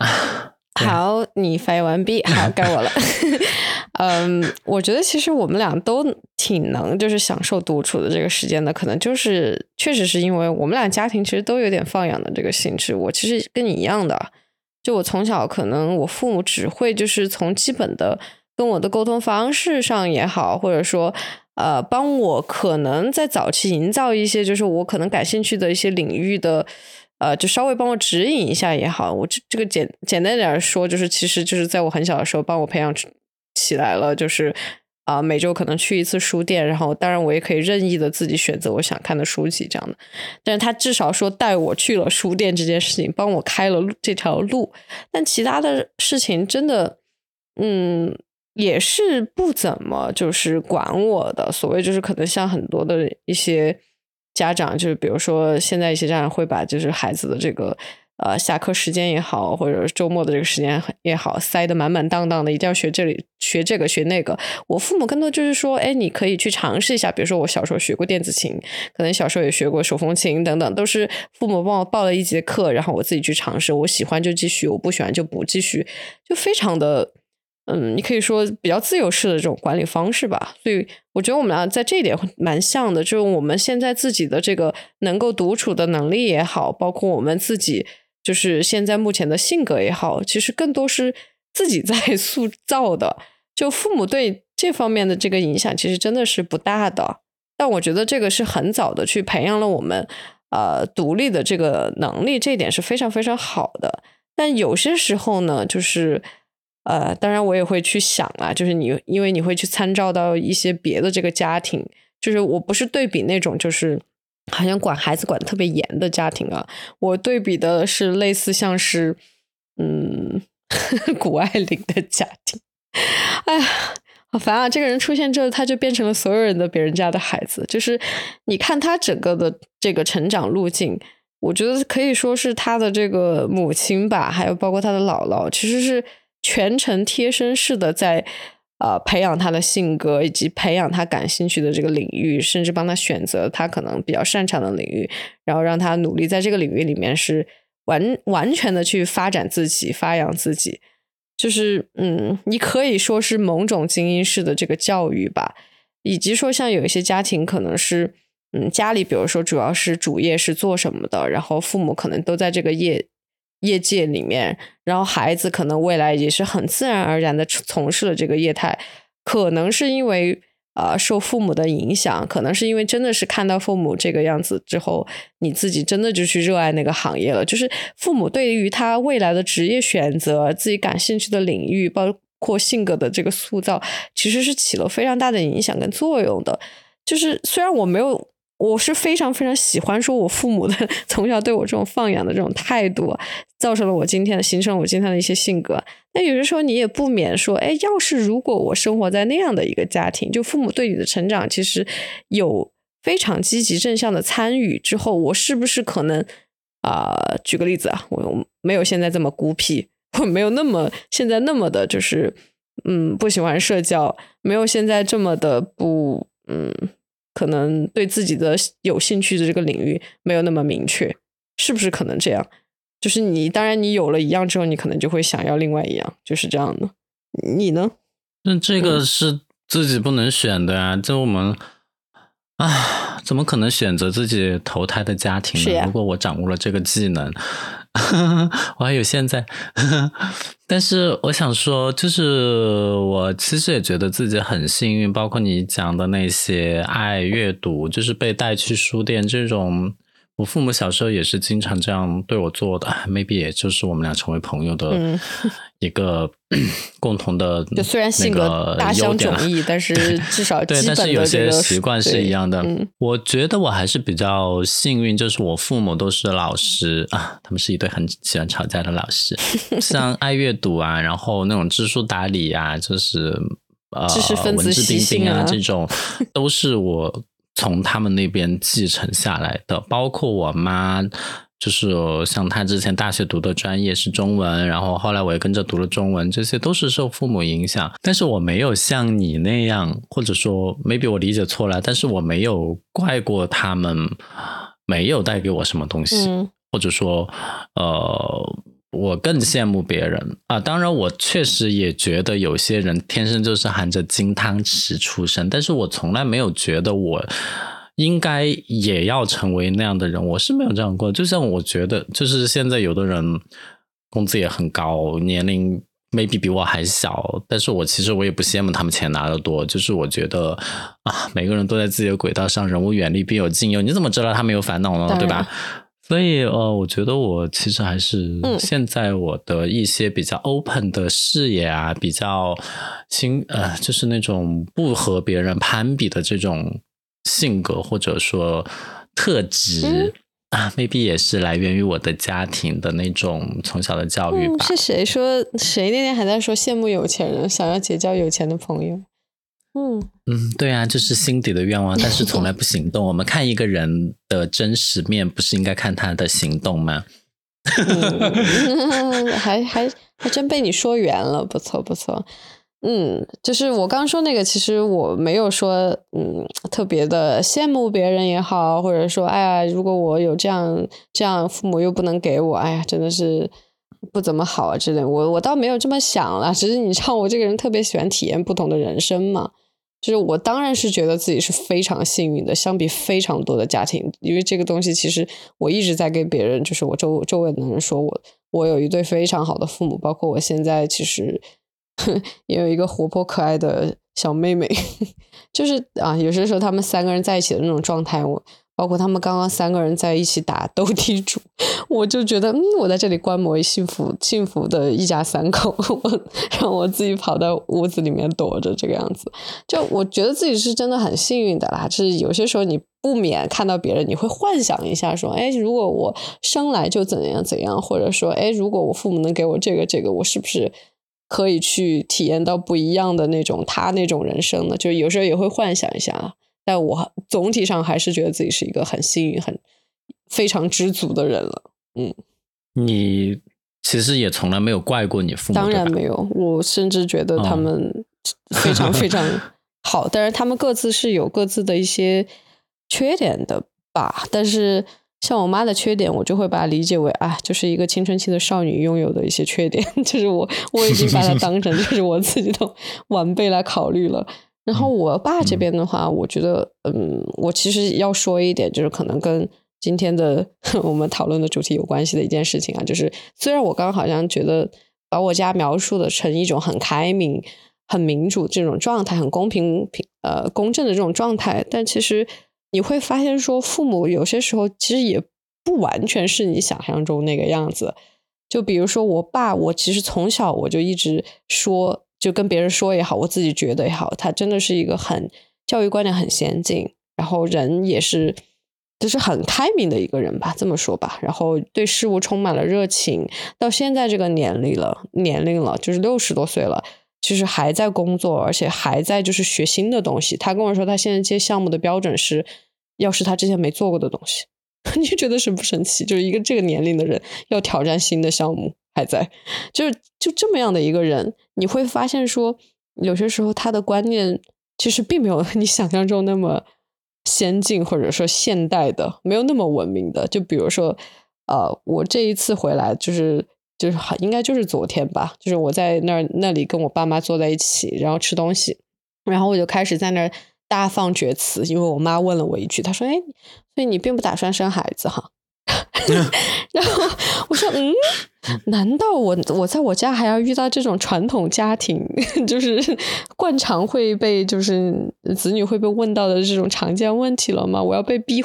[SPEAKER 2] 好，你发言完毕，好，该我了。嗯，我觉得其实我们俩都挺能，就是享受独处的这个时间的。可能就是确实是因为我们俩家庭其实都有点放养的这个性质。我其实跟你一样的，就我从小可能我父母只会就是从基本的跟我的沟通方式上也好，或者说呃帮我可能在早期营造一些就是我可能感兴趣的一些领域的。呃，就稍微帮我指引一下也好，我这这个简简单点说，就是其实就是在我很小的时候帮我培养起来了，就是啊，每周可能去一次书店，然后当然我也可以任意的自己选择我想看的书籍这样的，但是他至少说带我去了书店这件事情，帮我开了这条路，但其他的事情真的嗯，也是不怎么就是管我的。所谓就是可能像很多的一些家长，就是比如说现在一些家长会把就是孩子的这个。呃，下课时间也好，或者周末的这个时间也好，塞得满满当当的，一定要学这里学这个学那个。我父母更多就是说，哎，你可以去尝试一下。比如说，我小时候学过电子琴，可能小时候也学过手风琴等等，都是父母帮我报了一节课，然后我自己去尝试。我喜欢就继续，我不喜欢就不继续，就非常的，嗯，你可以说比较自由式的这种管理方式吧。所以我觉得我们俩在这一点蛮像的，就是我们现在自己的这个能够独处的能力也好，包括我们自己。就是现在目前的性格也好，其实更多是自己在 塑造的。就父母对这方面的这个影响，其实真的是不大的。但我觉得这个是很早的去培养了我们呃独立的这个能力，这一点是非常非常好的。但有些时候呢，就是呃，当然我也会去想啊，就是你因为你会去参照到一些别的这个家庭，就是我不是对比那种就是。好像管孩子管特别严的家庭啊，我对比的是类似像是，嗯，谷爱凌的家庭。哎呀，好烦啊！这个人出现之后，他就变成了所有人的别人家的孩子。就是你看他整个的这个成长路径，我觉得可以说是他的这个母亲吧，还有包括他的姥姥，其实是全程贴身式的在。呃，培养他的性格，以及培养他感兴趣的这个领域，甚至帮他选择他可能比较擅长的领域，然后让他努力在这个领域里面是完完全的去发展自己、发扬自己。就是，嗯，你可以说是某种精英式的这个教育吧，以及说像有一些家庭可能是，嗯，家里比如说主要是主业是做什么的，然后父母可能都在这个业。业界里面，然后孩子可能未来也是很自然而然的从事了这个业态，可能是因为呃受父母的影响，可能是因为真的是看到父母这个样子之后，你自己真的就去热爱那个行业了。就是父母对于他未来的职业选择、自己感兴趣的领域，包括性格的这个塑造，其实是起了非常大的影响跟作用的。就是虽然我没有。我是非常非常喜欢说，我父母的 从小对我这种放养的这种态度，造成了我今天的形成了我今天的一些性格。那有的时候你也不免说，哎，要是如果我生活在那样的一个家庭，就父母对你的成长其实有非常积极正向的参与之后，我是不是可能啊？举个例子啊，我没有现在这么孤僻，我没有那么现在那么的，就是嗯不喜欢社交，没有现在这么的不嗯。可能对自己的有兴趣的这个领域没有那么明确，是不是可能这样？就是你，当然你有了一样之后，你可能就会想要另外一样，就是这样的。你呢？
[SPEAKER 1] 那这个是自己不能选的啊！这我们啊，怎么可能选择自己投胎的家庭呢？如果我掌握了这个技能。我还有现在，但是我想说，就是我其实也觉得自己很幸运，包括你讲的那些爱阅读，就是被带去书店这种。我父母小时候也是经常这样对我做的，maybe 也就是我们俩成为朋友的一个 共同的。
[SPEAKER 2] 就虽然性格大相迥异，但是至少
[SPEAKER 1] 对，但是有些习惯是一样的。我觉得我还是比较幸运，就是我父母都是老师啊，他们是一对很喜欢吵架的老师。像爱阅读啊，然后那种知书达理啊，就是呃文质彬彬啊，这种 都是我。从他们那边继承下来的，包括我妈，就是像她之前大学读的专业是中文，然后后来我也跟着读了中文，这些都是受父母影响。但是我没有像你那样，或者说 maybe 我理解错了，但是我没有怪过他们，没有带给我什么东西，或者说，呃。我更羡慕别人啊！当然，我确实也觉得有些人天生就是含着金汤匙出生，但是我从来没有觉得我应该也要成为那样的人。我是没有这样过。就像我觉得，就是现在有的人工资也很高，年龄 maybe 比我还小，但是我其实我也不羡慕他们钱拿的多。就是我觉得啊，每个人都在自己的轨道上，人无远虑，必有近忧。你怎么知道他没有烦恼呢？对吧？所以，呃，我觉得我其实还是现在我的一些比较 open 的视野啊，比较新，呃，就是那种不和别人攀比的这种性格或者说特质，啊，maybe 也是来源于我的家庭的那种从小的教育吧。
[SPEAKER 2] 是谁说？谁那天还在说羡慕有钱人，想要结交有钱的朋友？
[SPEAKER 1] 嗯嗯，对啊，这是心底的愿望，但是从来不行动。我们看一个人的真实面，不是应该看他的行动吗？
[SPEAKER 2] 还还还真被你说圆了，不错不错。嗯，就是我刚刚说那个，其实我没有说，嗯，特别的羡慕别人也好，或者说，哎呀，如果我有这样这样，父母又不能给我，哎呀，真的是不怎么好啊之类。我我倒没有这么想了，只是你知道，我这个人特别喜欢体验不同的人生嘛。就是我当然是觉得自己是非常幸运的，相比非常多的家庭，因为这个东西其实我一直在跟别人，就是我周周围的人说我，我有一对非常好的父母，包括我现在其实。也有一个活泼可爱的小妹妹，就是啊，有些时候他们三个人在一起的那种状态，我包括他们刚刚三个人在一起打斗地主，我就觉得，嗯，我在这里观摩幸福幸福的一家三口，我让我自己跑到屋子里面躲着，这个样子，就我觉得自己是真的很幸运的啦。就是有些时候你不免看到别人，你会幻想一下，说，哎，如果我生来就怎样怎样，或者说，哎，如果我父母能给我这个这个，我是不是？可以去体验到不一样的那种他那种人生呢，就有时候也会幻想一下。但我总体上还是觉得自己是一个很幸运、很非常知足的人了。嗯，
[SPEAKER 1] 你其实也从来没有怪过你父母，
[SPEAKER 2] 当然没有。我甚至觉得他们非常非常好，但是他们各自是有各自的一些缺点的吧。但是。像我妈的缺点，我就会把它理解为啊，就是一个青春期的少女拥有的一些缺点，就是我我已经把它当成就是我自己的晚辈来考虑了。然后我爸这边的话，我觉得，嗯，我其实要说一点，就是可能跟今天的 我们讨论的主题有关系的一件事情啊，就是虽然我刚刚好像觉得把我家描述的成一种很开明、很民主这种状态，很公平、平呃公正的这种状态，但其实。你会发现，说父母有些时候其实也不完全是你想象中那个样子。就比如说我爸，我其实从小我就一直说，就跟别人说也好，我自己觉得也好，他真的是一个很教育观念很先进，然后人也是就是很开明的一个人吧，这么说吧。然后对事物充满了热情，到现在这个年龄了，年龄了，就是六十多岁了。就是还在工作，而且还在就是学新的东西。他跟我说，他现在接项目的标准是，要是他之前没做过的东西。你觉得神不神奇？就是一个这个年龄的人要挑战新的项目，还在，就是就这么样的一个人，你会发现说，有些时候他的观念其实并没有 你想象中那么先进，或者说现代的，没有那么文明的。就比如说，呃，我这一次回来就是。就是，应该就是昨天吧。就是我在那儿那里跟我爸妈坐在一起，然后吃东西，然后我就开始在那儿大放厥词，因为我妈问了我一句，她说：“哎，所以你并不打算生孩子哈？” 然后我说：“嗯，难道我我在我家还要遇到这种传统家庭，就是惯常会被就是子女会被问到的这种常见问题了吗？我要被逼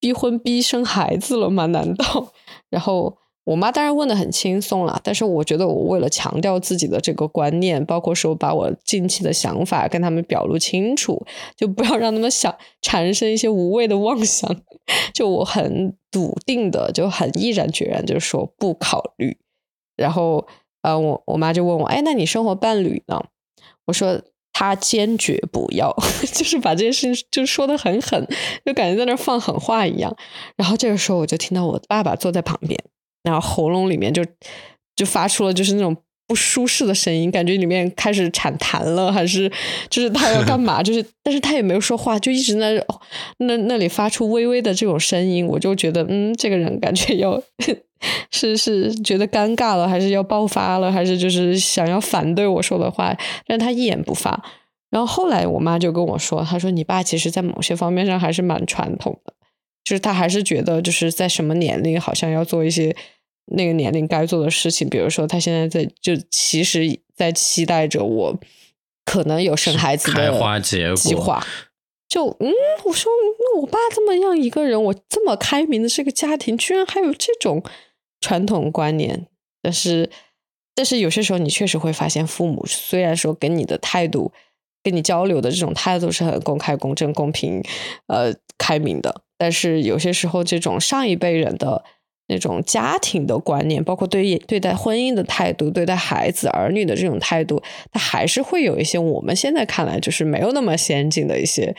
[SPEAKER 2] 逼婚逼生孩子了吗？难道？”然后。我妈当然问的很轻松了，但是我觉得我为了强调自己的这个观念，包括说把我近期的想法跟他们表露清楚，就不要让他们想产生一些无谓的妄想，就我很笃定的，就很毅然决然，就是说不考虑。然后，呃，我我妈就问我，哎，那你生活伴侣呢？我说他坚决不要，就是把这件事情就说的很狠，就感觉在那放狠话一样。然后这个时候我就听到我爸爸坐在旁边。然后喉咙里面就就发出了就是那种不舒适的声音，感觉里面开始产痰了，还是就是他要干嘛？就是但是他也没有说话，就一直在那那里发出微微的这种声音。我就觉得，嗯，这个人感觉要 是是觉得尴尬了，还是要爆发了，还是就是想要反对我说的话？但他一言不发。然后后来我妈就跟我说，她说你爸其实在某些方面上还是蛮传统的，就是他还是觉得就是在什么年龄好像要做一些。那个年龄该做的事情，比如说他现在在就其实，在期待着我可能有生孩子的计划。就嗯，我说那我爸这么样一个人，我这么开明的这个家庭，居然还有这种传统观念。但是，但是有些时候你确实会发现，父母虽然说跟你的态度跟你交流的这种态度是很公开、公正、公平、呃开明的。但是有些时候，这种上一辈人的那种家庭的观念，包括对对待婚姻的态度、对待孩子儿女的这种态度，他还是会有一些我们现在看来就是没有那么先进的一些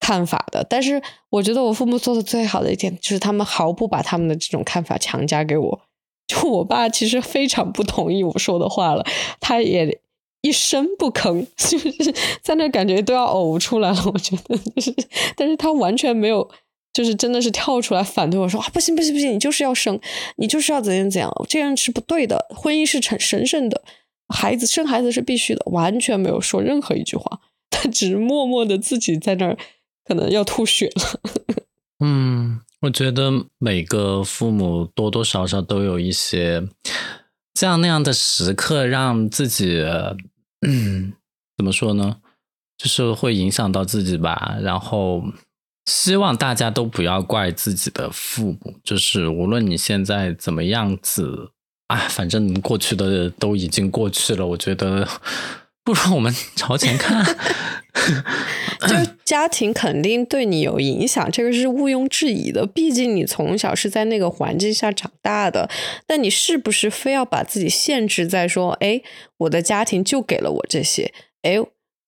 [SPEAKER 2] 看法的。但是我觉得我父母做的最好的一点，就是他们毫不把他们的这种看法强加给我。就我爸其实非常不同意我说的话了，他也。一声不吭，就是在那感觉都要呕出来了。我觉得就是，但是他完全没有，就是真的是跳出来反对我说啊，不行不行不行，你就是要生，你就是要怎样怎样，这样是不对的，婚姻是神神圣的，孩子生孩子是必须的，完全没有说任何一句话，他只是默默的自己在那儿，可能要吐血了。
[SPEAKER 1] 嗯，我觉得每个父母多多少少都有一些这样那样的时刻，让自己。嗯，怎么说呢？就是会影响到自己吧。然后希望大家都不要怪自己的父母。就是无论你现在怎么样子啊，反正过去的都已经过去了。我觉得不如我们朝前看。
[SPEAKER 2] 就家庭肯定对你有影响，这个是毋庸置疑的。毕竟你从小是在那个环境下长大的。但你是不是非要把自己限制在说，哎，我的家庭就给了我这些，哎，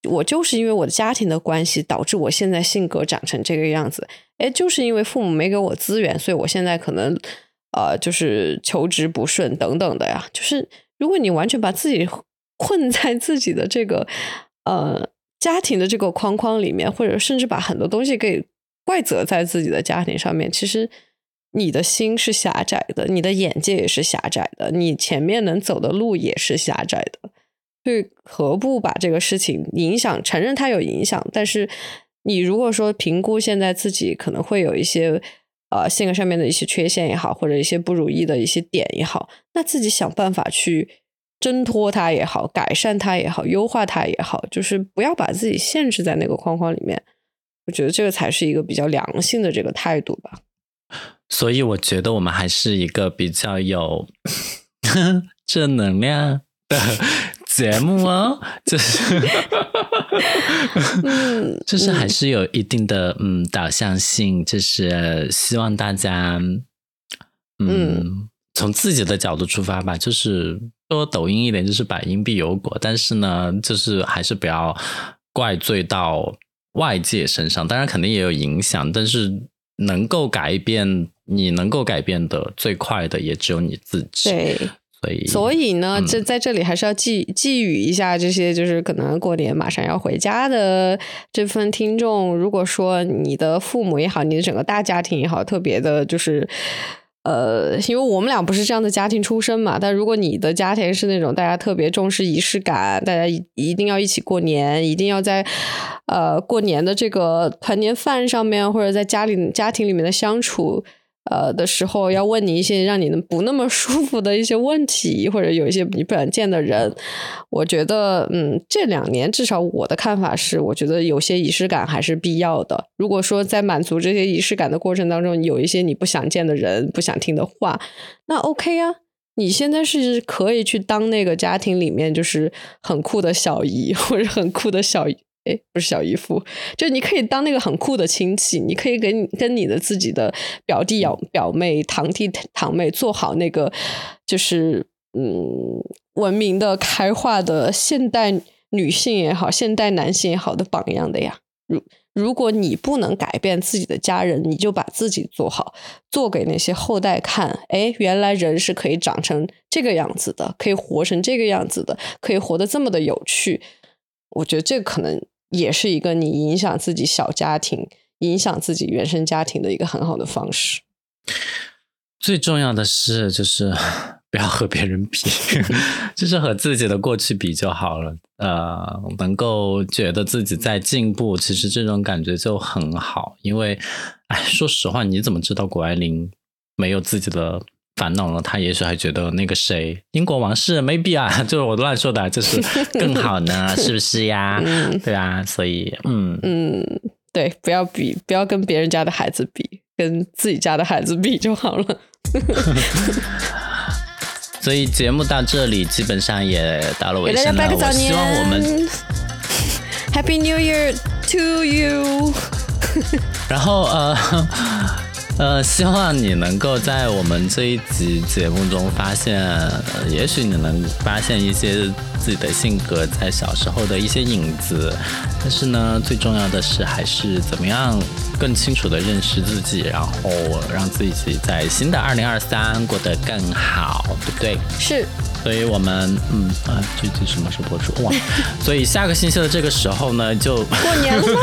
[SPEAKER 2] 我就是因为我的家庭的关系导致我现在性格长成这个样子，哎，就是因为父母没给我资源，所以我现在可能呃，就是求职不顺等等的呀。就是如果你完全把自己 困在自己的这个呃。家庭的这个框框里面，或者甚至把很多东西给怪责在自己的家庭上面，其实你的心是狭窄的，你的眼界也是狭窄的，你前面能走的路也是狭窄的。对何不把这个事情影响承认它有影响？但是你如果说评估现在自己可能会有一些呃性格上面的一些缺陷也好，或者一些不如意的一些点也好，那自己想办法去。挣脱它也好，改善它也好，优化它也好，就是不要把自己限制在那个框框里面。我觉得这个才是一个比较良性的这个态度吧。
[SPEAKER 1] 所以我觉得我们还是一个比较有 正能量的节目啊，就是，
[SPEAKER 2] 嗯，
[SPEAKER 1] 就是还是有一定的嗯导向性，就是希望大家嗯从自己的角度出发吧，就是。说抖音一点就是百因必有果，但是呢，就是还是不要怪罪到外界身上。当然肯定也有影响，但是能够改变你能够改变的最快的也只有你自己。
[SPEAKER 2] 对，
[SPEAKER 1] 所以
[SPEAKER 2] 所以呢，这在这里还是要寄寄语一下这些就是可能过年马上要回家的这份听众。如果说你的父母也好，你的整个大家庭也好，特别的就是。呃，因为我们俩不是这样的家庭出身嘛，但如果你的家庭是那种大家特别重视仪式感，大家一一定要一起过年，一定要在呃过年的这个团年饭上面，或者在家里家庭里面的相处。呃的时候要问你一些让你不那么舒服的一些问题，或者有一些你不想见的人，我觉得，嗯，这两年至少我的看法是，我觉得有些仪式感还是必要的。如果说在满足这些仪式感的过程当中，有一些你不想见的人、不想听的话，那 OK 啊，你现在是可以去当那个家庭里面就是很酷的小姨，或者很酷的小。哎，不是小姨夫，就你可以当那个很酷的亲戚，你可以给你跟你的自己的表弟、表表妹、堂弟、堂妹做好那个，就是嗯，文明的、开化的现代女性也好，现代男性也好的榜样的呀。如如果你不能改变自己的家人，你就把自己做好，做给那些后代看。哎，原来人是可以长成这个样子的，可以活成这个样子的，可以活得这么的有趣。我觉得这可能。也是一个你影响自己小家庭、影响自己原生家庭的一个很好的方式。
[SPEAKER 1] 最重要的是，就是 不要和别人比，就是和自己的过去比就好了。呃，能够觉得自己在进步，其实这种感觉就很好。因为，哎，说实话，你怎么知道谷爱凌没有自己的？烦恼了，他也许还觉得那个谁，英国王室 maybe 啊，就是我乱说的，就是更好呢，是不是呀？对啊，所以
[SPEAKER 2] 嗯嗯，对，不要比，不要跟别人家的孩子比，跟自己家的孩子比就好了。
[SPEAKER 1] 所以节目到这里基本上也到了尾声了，我希望我们。
[SPEAKER 2] Happy New Year to you！
[SPEAKER 1] 然后呃呃，希望你能够在我们这一集节目中发现，也许你能发现一些自己的性格在小时候的一些影子。但是呢，最重要的是还是怎么样更清楚的认识自己，然后让自己在新的二零二三过得更好，对不对？
[SPEAKER 2] 是。
[SPEAKER 1] 所以我们嗯啊，这集什么时候播出？哇！所以下个星期的这个时候呢，就
[SPEAKER 2] 过年了吗？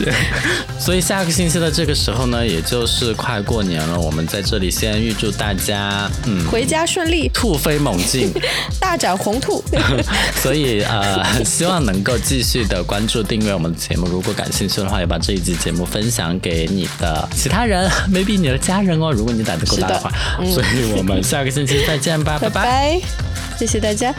[SPEAKER 1] 所以下个星期的这个时候呢，也就是快过年了。我们在这里先预祝大家嗯
[SPEAKER 2] 回家顺利，
[SPEAKER 1] 兔飞猛进，
[SPEAKER 2] 大展宏图。
[SPEAKER 1] 所以呃，希望能够继续的关注订阅我们的节目。如果感兴趣的话，也把这一集节目分享给你的其他人，maybe 你的家人哦。如果你胆子够大的话。所以我们下个星期再见吧，拜
[SPEAKER 2] 拜。谢谢大家。